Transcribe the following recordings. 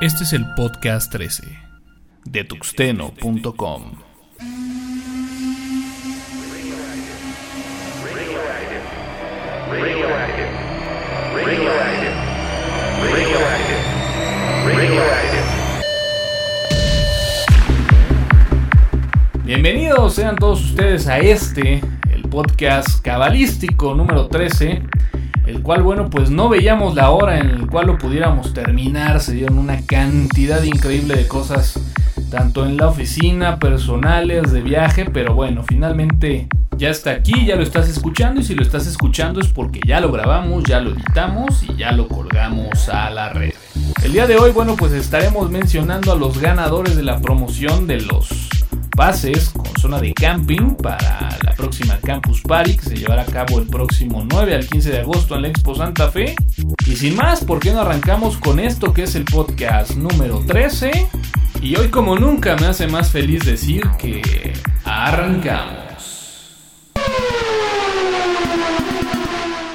Este es el podcast 13 de tuxteno.com. Bienvenidos sean todos ustedes a este, el podcast cabalístico número 13, el cual, bueno, pues no veíamos la hora en el cual lo pudiéramos terminar, se dieron una cantidad increíble de cosas, tanto en la oficina, personales, de viaje, pero bueno, finalmente ya está aquí, ya lo estás escuchando y si lo estás escuchando es porque ya lo grabamos, ya lo editamos y ya lo colgamos a la red. El día de hoy, bueno, pues estaremos mencionando a los ganadores de la promoción de los pases con zona de camping para la próxima Campus Party que se llevará a cabo el próximo 9 al 15 de agosto en la Expo Santa Fe. Y sin más, ¿por qué no arrancamos con esto que es el podcast número 13? Y hoy como nunca me hace más feliz decir que arrancamos.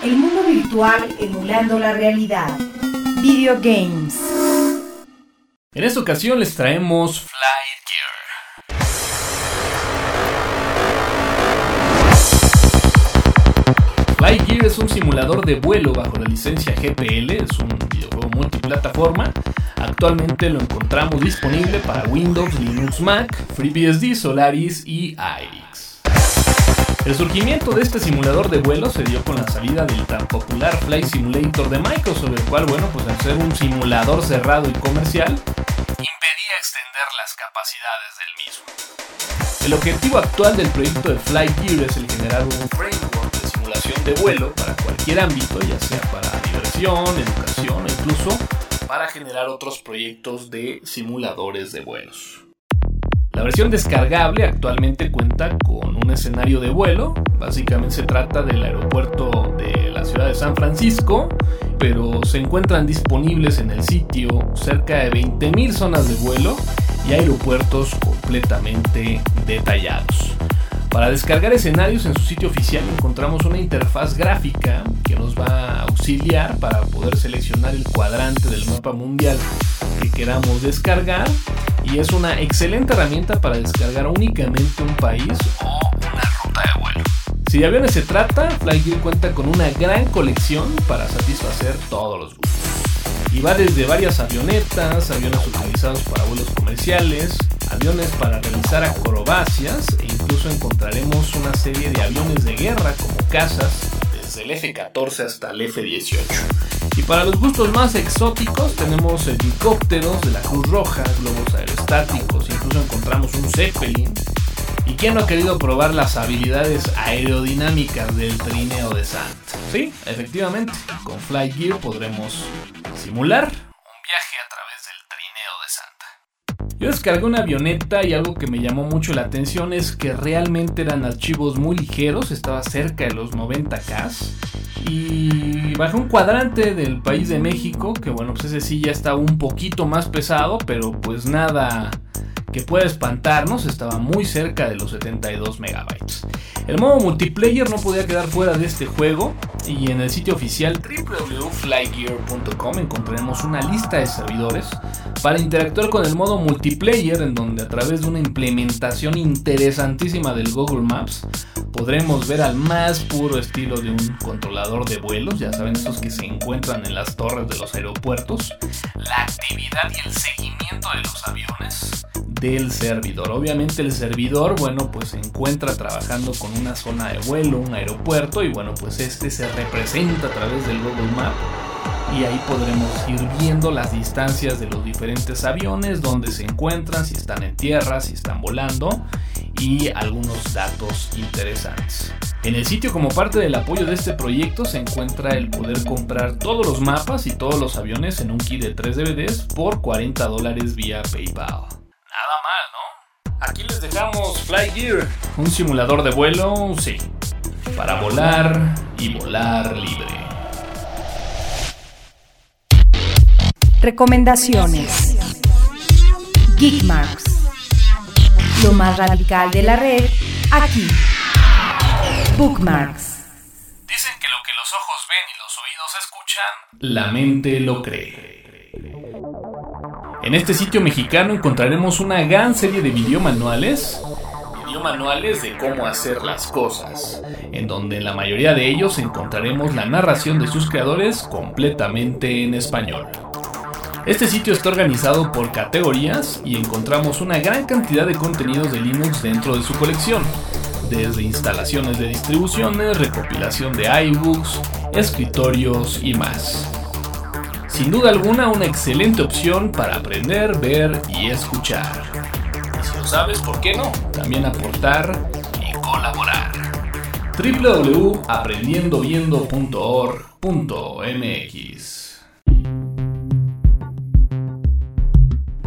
El mundo virtual emulando la realidad. Video games. En esta ocasión les traemos Fly Gear es un simulador de vuelo bajo la licencia GPL, es un videojuego multiplataforma. Actualmente lo encontramos disponible para Windows, Linux, Mac, FreeBSD, Solaris y iRix. El surgimiento de este simulador de vuelo se dio con la salida del tan popular Flight Simulator de Microsoft, el cual, bueno, pues al ser un simulador cerrado y comercial, impedía extender las capacidades del mismo. El objetivo actual del proyecto de Gear es el generar un framework de vuelo para cualquier ámbito, ya sea para diversión, educación e incluso para generar otros proyectos de simuladores de vuelos. La versión descargable actualmente cuenta con un escenario de vuelo, básicamente se trata del aeropuerto de la ciudad de San Francisco, pero se encuentran disponibles en el sitio cerca de 20.000 zonas de vuelo y aeropuertos completamente detallados. Para descargar escenarios en su sitio oficial encontramos una interfaz gráfica que nos va a auxiliar para poder seleccionar el cuadrante del mapa mundial que queramos descargar y es una excelente herramienta para descargar únicamente un país o una ruta de vuelo. Si de aviones se trata, Flygear cuenta con una gran colección para satisfacer todos los gustos. Y va desde varias avionetas, aviones utilizados para vuelos comerciales, aviones para realizar acrobacias e incluso encontraremos una serie de aviones de guerra como cazas desde el F-14 hasta el F-18. Y para los gustos más exóticos tenemos helicópteros de la Cruz Roja, globos aerostáticos, incluso encontramos un Zeppelin. ¿Y quién no ha querido probar las habilidades aerodinámicas del trineo de Santa? Sí, efectivamente, con Fly Gear podremos simular un viaje a través del trineo de Santa. Yo descargué una avioneta y algo que me llamó mucho la atención es que realmente eran archivos muy ligeros, estaba cerca de los 90K. Y bajé un cuadrante del país de México, que bueno, pues ese sí ya está un poquito más pesado, pero pues nada que puede espantarnos, estaba muy cerca de los 72 megabytes. El modo multiplayer no podía quedar fuera de este juego y en el sitio oficial www.flygear.com encontraremos una lista de servidores para interactuar con el modo multiplayer en donde a través de una implementación interesantísima del Google Maps podremos ver al más puro estilo de un controlador de vuelos, ya saben esos que se encuentran en las torres de los aeropuertos, la actividad y el seguimiento de los aviones del servidor. Obviamente el servidor, bueno, pues se encuentra trabajando con una zona de vuelo, un aeropuerto y bueno, pues este se representa a través del Google Map y ahí podremos ir viendo las distancias de los diferentes aviones, dónde se encuentran, si están en tierra, si están volando y algunos datos interesantes. En el sitio como parte del apoyo de este proyecto se encuentra el poder comprar todos los mapas y todos los aviones en un kit de 3 DVDs por 40 dólares vía PayPal. Aquí les dejamos Fly Gear, un simulador de vuelo, sí, para volar y volar libre. Recomendaciones. Geekmarks. Lo más radical de la red, aquí. Bookmarks. Dicen que lo que los ojos ven y los oídos escuchan, la mente lo cree. En este sitio mexicano encontraremos una gran serie de videomanuales, videomanuales de cómo hacer las cosas, en donde en la mayoría de ellos encontraremos la narración de sus creadores completamente en español. Este sitio está organizado por categorías y encontramos una gran cantidad de contenidos de Linux dentro de su colección, desde instalaciones de distribuciones, recopilación de iBooks, escritorios y más. Sin duda alguna una excelente opción para aprender, ver y escuchar. Y si lo sabes, ¿por qué no? También aportar y colaborar. www.aprendiendoviendo.org.mx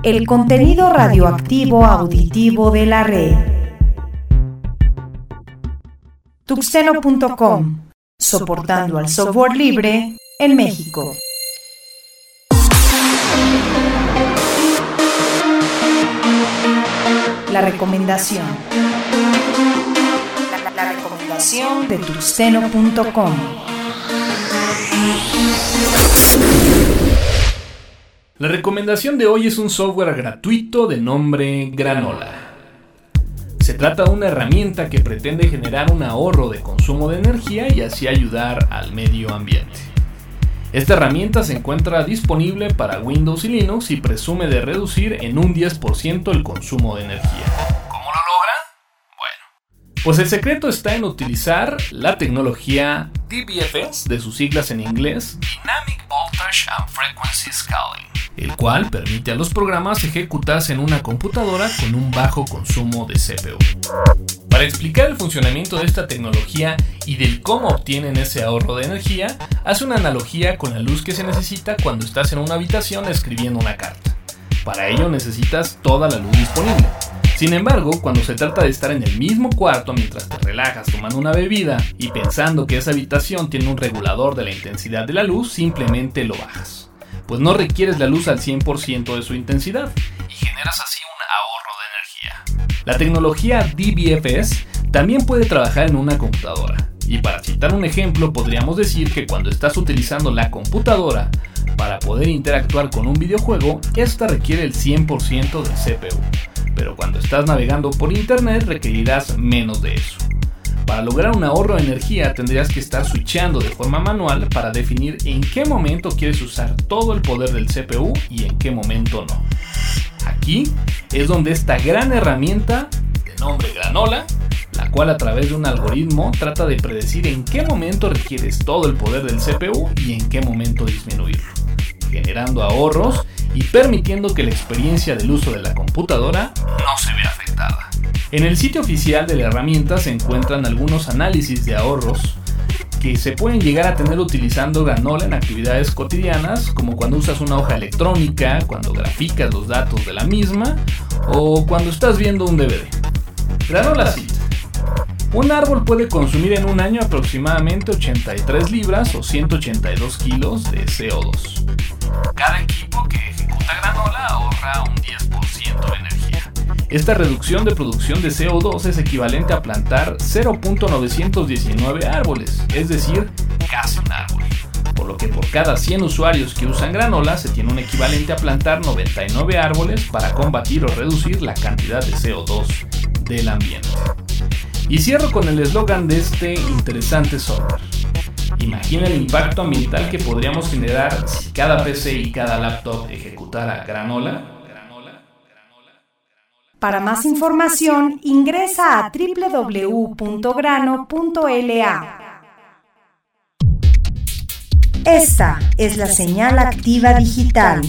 El contenido radioactivo auditivo de la red. Tuxeno.com, soportando al software libre en México. La recomendación. La, recomendación de. La recomendación de hoy es un software gratuito de nombre Granola. Se trata de una herramienta que pretende generar un ahorro de consumo de energía y así ayudar al medio ambiente. Esta herramienta se encuentra disponible para Windows y Linux y presume de reducir en un 10% el consumo de energía. Pues el secreto está en utilizar la tecnología DBFS, de sus siglas en inglés, Dynamic Voltage and Frequency Scaling el cual permite a los programas ejecutarse en una computadora con un bajo consumo de CPU. Para explicar el funcionamiento de esta tecnología y del cómo obtienen ese ahorro de energía, hace una analogía con la luz que se necesita cuando estás en una habitación escribiendo una carta. Para ello necesitas toda la luz disponible. Sin embargo, cuando se trata de estar en el mismo cuarto mientras te relajas tomando una bebida y pensando que esa habitación tiene un regulador de la intensidad de la luz, simplemente lo bajas pues no requieres la luz al 100% de su intensidad y generas así un ahorro de energía. La tecnología DBFS también puede trabajar en una computadora. Y para citar un ejemplo, podríamos decir que cuando estás utilizando la computadora para poder interactuar con un videojuego, esta requiere el 100% del CPU. Pero cuando estás navegando por internet requerirás menos de eso. Para lograr un ahorro de energía tendrías que estar switchando de forma manual para definir en qué momento quieres usar todo el poder del CPU y en qué momento no. Aquí es donde esta gran herramienta de nombre Granola, la cual a través de un algoritmo trata de predecir en qué momento requieres todo el poder del CPU y en qué momento disminuirlo, generando ahorros y permitiendo que la experiencia del uso de la computadora no se vea afectada. En el sitio oficial de la herramienta se encuentran algunos análisis de ahorros que se pueden llegar a tener utilizando Granola en actividades cotidianas, como cuando usas una hoja electrónica, cuando graficas los datos de la misma o cuando estás viendo un DVD. Granola cita. Un árbol puede consumir en un año aproximadamente 83 libras o 182 kilos de CO2. Cada equipo que ejecuta granola ahorra un 10% de energía. Esta reducción de producción de CO2 es equivalente a plantar 0.919 árboles, es decir, casi un árbol. Por lo que por cada 100 usuarios que usan granola se tiene un equivalente a plantar 99 árboles para combatir o reducir la cantidad de CO2 del ambiente. Y cierro con el eslogan de este interesante software. Imagina el impacto ambiental que podríamos generar si cada PC y cada laptop ejecutara granola para más información, ingresa a www.grano.la. Esta es la señal activa digital.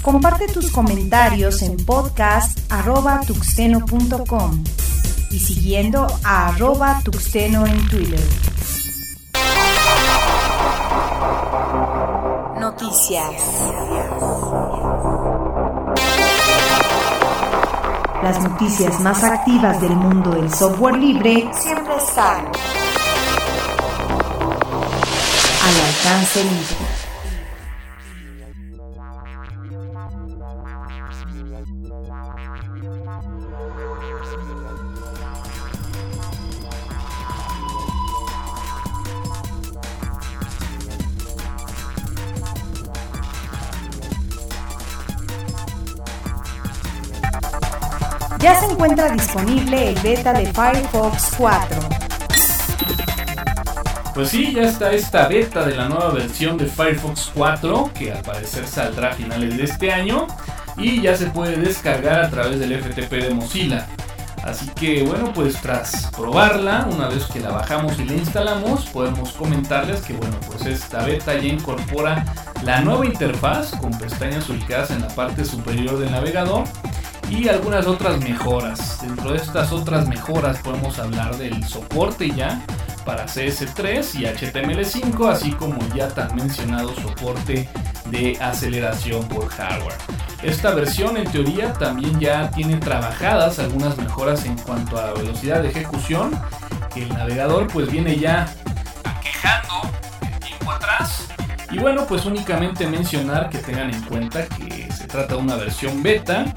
Comparte tus comentarios en podcast.tuxteno.com y siguiendo a arroba tuxteno en Twitter. Noticias. Las noticias más activas del mundo del software libre siempre están al alcance libre. Disponible el beta de Firefox 4. Pues sí, ya está esta beta de la nueva versión de Firefox 4 que al parecer saldrá a finales de este año y ya se puede descargar a través del FTP de Mozilla. Así que bueno, pues tras probarla, una vez que la bajamos y la instalamos, podemos comentarles que bueno, pues esta beta ya incorpora la nueva interfaz con pestañas ubicadas en la parte superior del navegador y algunas otras mejoras. Dentro de estas otras mejoras podemos hablar del soporte ya para CS3 y HTML5, así como ya tan mencionado soporte de aceleración por hardware. Esta versión en teoría también ya tiene trabajadas algunas mejoras en cuanto a velocidad de ejecución, el navegador pues viene ya quejando tiempo atrás. Y bueno, pues únicamente mencionar que tengan en cuenta que se trata de una versión beta,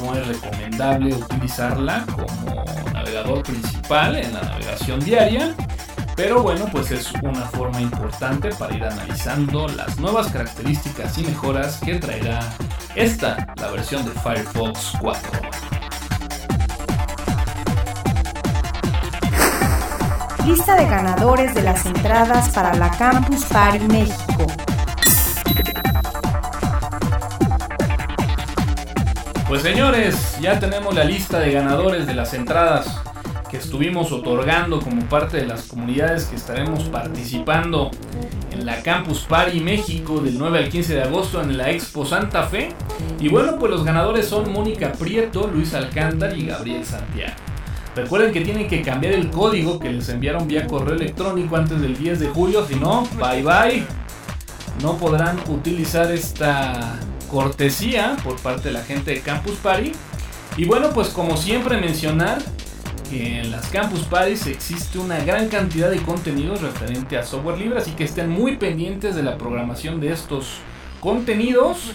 no es recomendable utilizarla como navegador principal en la navegación diaria. Pero bueno, pues es una forma importante para ir analizando las nuevas características y mejoras que traerá esta, la versión de Firefox 4. Lista de ganadores de las entradas para la Campus Party México. Pues señores, ya tenemos la lista de ganadores de las entradas que estuvimos otorgando como parte de las comunidades que estaremos participando en la Campus Party México del 9 al 15 de agosto en la Expo Santa Fe. Y bueno, pues los ganadores son Mónica Prieto, Luis Alcántara y Gabriel Santiago. Recuerden que tienen que cambiar el código que les enviaron vía correo electrónico antes del 10 de julio, si no, bye bye. No podrán utilizar esta cortesía por parte de la gente de Campus Party. Y bueno, pues como siempre mencionar que en las Campus Parties existe una gran cantidad de contenidos referente a software libre, así que estén muy pendientes de la programación de estos contenidos.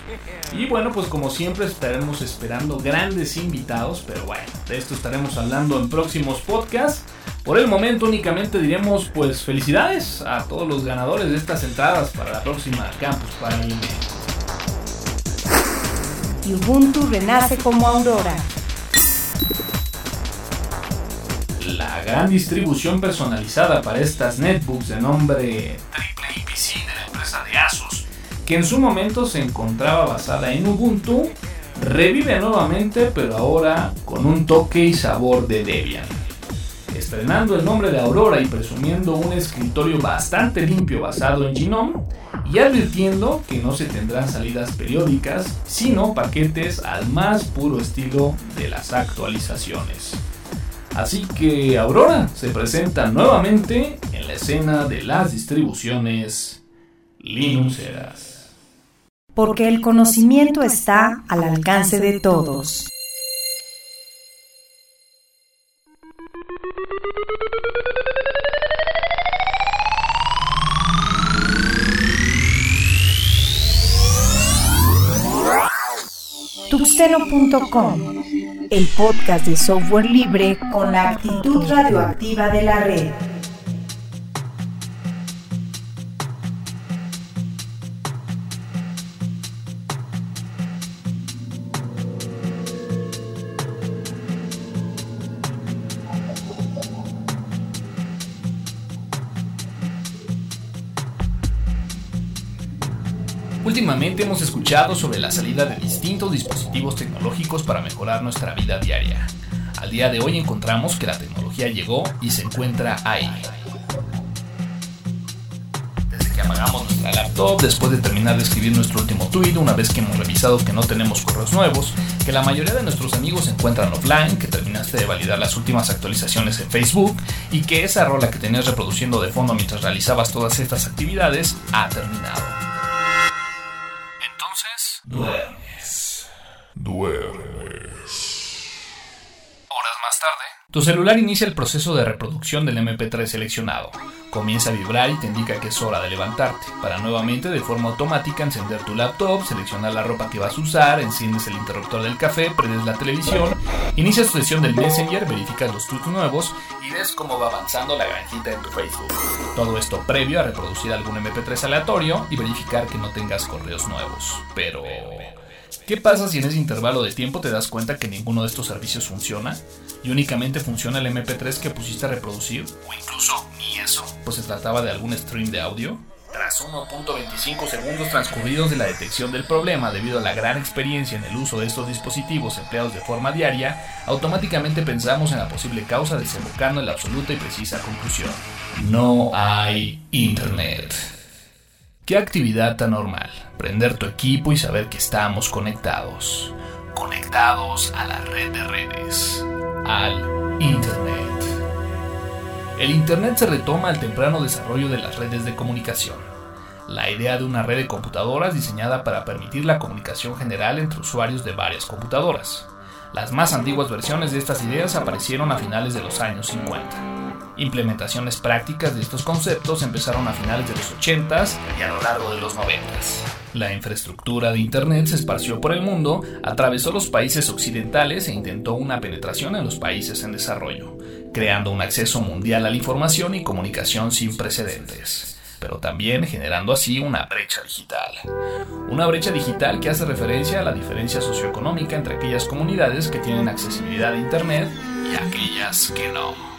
Y bueno, pues como siempre estaremos esperando grandes invitados, pero bueno, de esto estaremos hablando en próximos podcasts. Por el momento únicamente diremos pues felicidades a todos los ganadores de estas entradas para la próxima Campus Party. Y Ubuntu renace como Aurora. La gran distribución personalizada para estas netbooks de nombre Triple IPC de la empresa de Asus, que en su momento se encontraba basada en Ubuntu, revive nuevamente pero ahora con un toque y sabor de Debian. Estrenando el nombre de Aurora y presumiendo un escritorio bastante limpio basado en Genome, y advirtiendo que no se tendrán salidas periódicas, sino paquetes al más puro estilo de las actualizaciones. Así que Aurora se presenta nuevamente en la escena de las distribuciones Linuxeras. Porque el conocimiento está al alcance de todos. Tuxteno.com, el podcast de software libre con la actitud radioactiva de la red. Sobre la salida de distintos dispositivos tecnológicos para mejorar nuestra vida diaria. Al día de hoy encontramos que la tecnología llegó y se encuentra ahí. Desde que apagamos nuestra laptop, después de terminar de escribir nuestro último tweet, una vez que hemos revisado que no tenemos correos nuevos, que la mayoría de nuestros amigos se encuentran offline, que terminaste de validar las últimas actualizaciones en Facebook y que esa rola que tenías reproduciendo de fondo mientras realizabas todas estas actividades ha terminado. Duermes. Duermes. Horas más tarde, tu celular inicia el proceso de reproducción del MP3 seleccionado. Comienza a vibrar y te indica que es hora de levantarte, para nuevamente de forma automática encender tu laptop, seleccionar la ropa que vas a usar, enciendes el interruptor del café, prendes la televisión, inicias tu sesión del Messenger, verificas los tweets nuevos y ves cómo va avanzando la granjita en tu Facebook. Todo esto previo a reproducir algún MP3 aleatorio y verificar que no tengas correos nuevos. Pero... ¿Qué pasa si en ese intervalo de tiempo te das cuenta que ninguno de estos servicios funciona y únicamente funciona el MP3 que pusiste a reproducir? O incluso ni eso, pues se trataba de algún stream de audio. Tras 1.25 segundos transcurridos de la detección del problema debido a la gran experiencia en el uso de estos dispositivos empleados de forma diaria, automáticamente pensamos en la posible causa desembocando en la absoluta y precisa conclusión. No hay Internet. ¿Qué actividad tan normal? Prender tu equipo y saber que estamos conectados. Conectados a la red de redes. Al Internet. El Internet se retoma al temprano desarrollo de las redes de comunicación. La idea de una red de computadoras diseñada para permitir la comunicación general entre usuarios de varias computadoras. Las más antiguas versiones de estas ideas aparecieron a finales de los años 50. Implementaciones prácticas de estos conceptos empezaron a finales de los 80s y a lo largo de los 90s. La infraestructura de Internet se esparció por el mundo, atravesó los países occidentales e intentó una penetración en los países en desarrollo, creando un acceso mundial a la información y comunicación sin precedentes pero también generando así una brecha digital. Una brecha digital que hace referencia a la diferencia socioeconómica entre aquellas comunidades que tienen accesibilidad a Internet y aquellas que no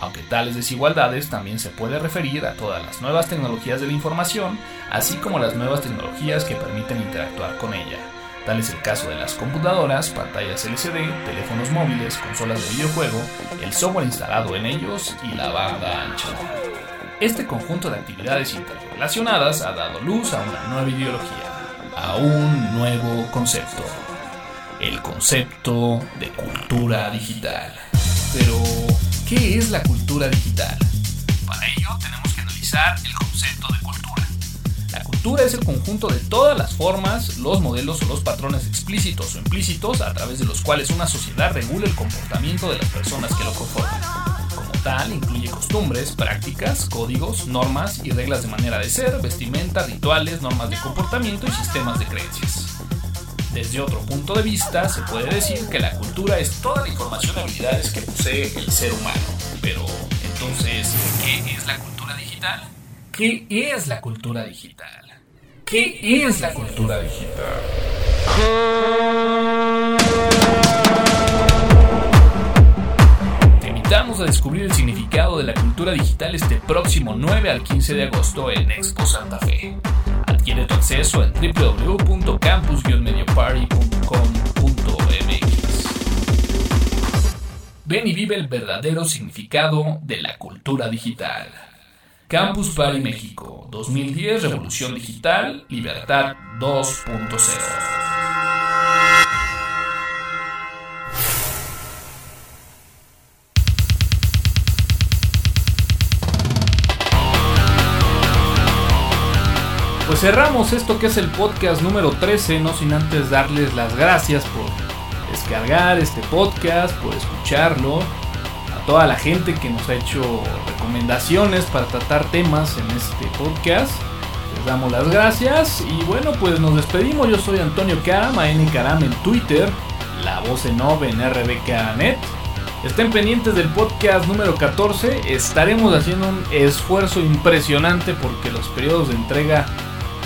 aunque tales desigualdades también se puede referir a todas las nuevas tecnologías de la información, así como las nuevas tecnologías que permiten interactuar con ella. Tal es el caso de las computadoras, pantallas LCD, teléfonos móviles, consolas de videojuego, el software instalado en ellos y la banda ancha. Este conjunto de actividades interrelacionadas ha dado luz a una nueva ideología, a un nuevo concepto, el concepto de cultura digital. Pero, ¿Qué es la cultura digital? Para ello tenemos que analizar el concepto de cultura. La cultura es el conjunto de todas las formas, los modelos o los patrones explícitos o implícitos a través de los cuales una sociedad regula el comportamiento de las personas que lo conforman. Como tal, incluye costumbres, prácticas, códigos, normas y reglas de manera de ser, vestimenta, rituales, normas de comportamiento y sistemas de creencias. Desde otro punto de vista, se puede decir que la cultura es toda la información y habilidades que posee el ser humano. Pero, entonces, ¿qué es la cultura digital? ¿Qué es la cultura digital? ¿Qué es la cultura digital? Invitamos a descubrir el significado de la cultura digital este próximo 9 al 15 de agosto en Expo Santa Fe. Adquiere tu acceso en www.campus-medioparty.com.mx. Ven y vive el verdadero significado de la cultura digital. Campus Party México 2010 Revolución Digital Libertad 2.0 Pues cerramos esto que es el podcast número 13, no sin antes darles las gracias por descargar este podcast, por escucharlo, a toda la gente que nos ha hecho recomendaciones para tratar temas en este podcast. Les damos las gracias y bueno, pues nos despedimos. Yo soy Antonio Karam, AN Karam en Twitter, la voz en OV en RBKNet. Estén pendientes del podcast número 14. Estaremos haciendo un esfuerzo impresionante porque los periodos de entrega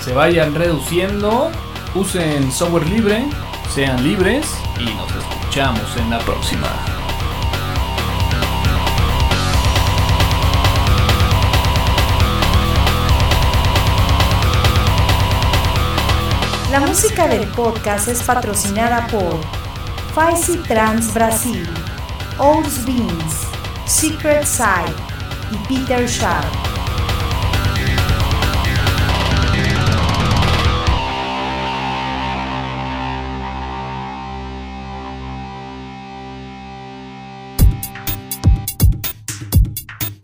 se vayan reduciendo, usen software libre, sean libres y nos escuchamos en la próxima. La música del podcast es patrocinada por Faisy Trans Brasil, Olds Beans, Secret Side y Peter Sharp.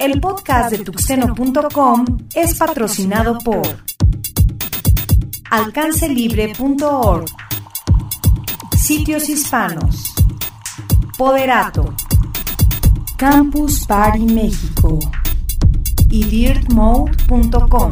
El podcast de tuxeno.com es patrocinado por alcancelibre.org, Sitios Hispanos, Poderato, Campus Party México y dirtmode.com.